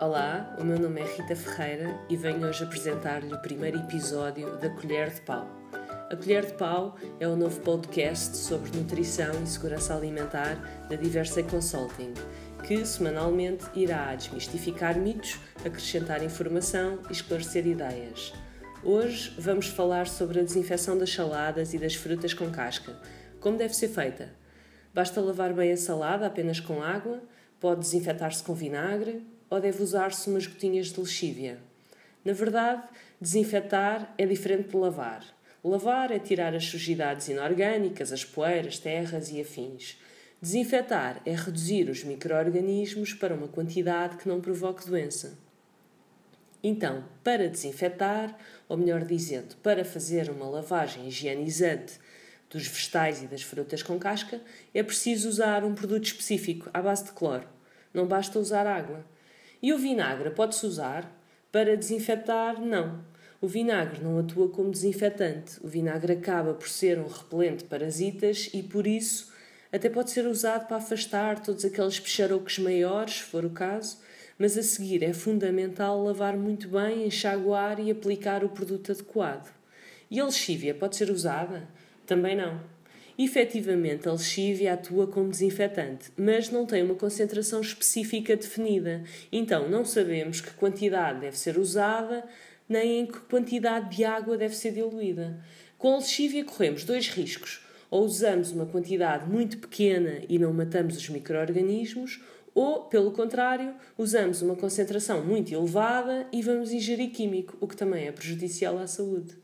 Olá, o meu nome é Rita Ferreira e venho hoje apresentar-lhe o primeiro episódio da Colher de Pau. A Colher de Pau é o novo podcast sobre nutrição e segurança alimentar da Diversa Consulting, que semanalmente irá desmistificar mitos, acrescentar informação e esclarecer ideias. Hoje vamos falar sobre a desinfecção das saladas e das frutas com casca. Como deve ser feita? Basta lavar bem a salada apenas com água? Pode desinfetar-se com vinagre? Ou deve usar-se umas gotinhas de lexívia? Na verdade, desinfetar é diferente de lavar. Lavar é tirar as sujidades inorgânicas, as poeiras, terras e afins. Desinfetar é reduzir os micro-organismos para uma quantidade que não provoque doença. Então, para desinfetar, ou melhor dizendo, para fazer uma lavagem higienizante dos vegetais e das frutas com casca, é preciso usar um produto específico à base de cloro. Não basta usar água. E o vinagre pode-se usar para desinfetar? Não. O vinagre não atua como desinfetante. O vinagre acaba por ser um repelente de parasitas e, por isso, até pode ser usado para afastar todos aqueles picharocos maiores, se for o caso, mas a seguir é fundamental lavar muito bem, enxaguar e aplicar o produto adequado. E a lexívia pode ser usada? Também não. Efetivamente, a lexívia atua como desinfetante, mas não tem uma concentração específica definida. Então, não sabemos que quantidade deve ser usada, nem em que quantidade de água deve ser diluída. Com a lexívia corremos dois riscos. Ou usamos uma quantidade muito pequena e não matamos os micro-organismos, ou, pelo contrário, usamos uma concentração muito elevada e vamos ingerir químico, o que também é prejudicial à saúde.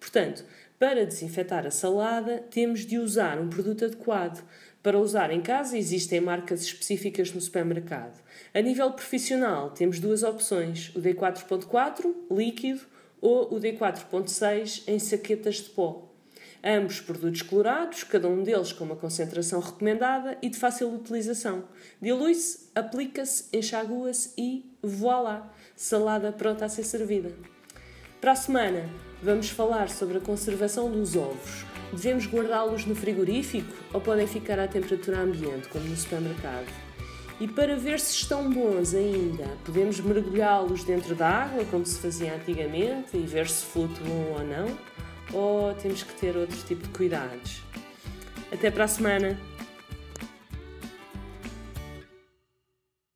Portanto, para desinfetar a salada, temos de usar um produto adequado. Para usar em casa, existem marcas específicas no supermercado. A nível profissional, temos duas opções: o D4.4, líquido, ou o D4.6 em saquetas de pó. Ambos produtos colorados, cada um deles com uma concentração recomendada e de fácil utilização. Dilui-se, aplica-se, enxagua-se e voilá! Salada pronta a ser servida. Para a semana, vamos falar sobre a conservação dos ovos. Devemos guardá-los no frigorífico ou podem ficar à temperatura ambiente, como no supermercado? E para ver se estão bons ainda, podemos mergulhá-los dentro da água, como se fazia antigamente, e ver se flutuam ou não? Ou temos que ter outro tipo de cuidados? Até para a semana!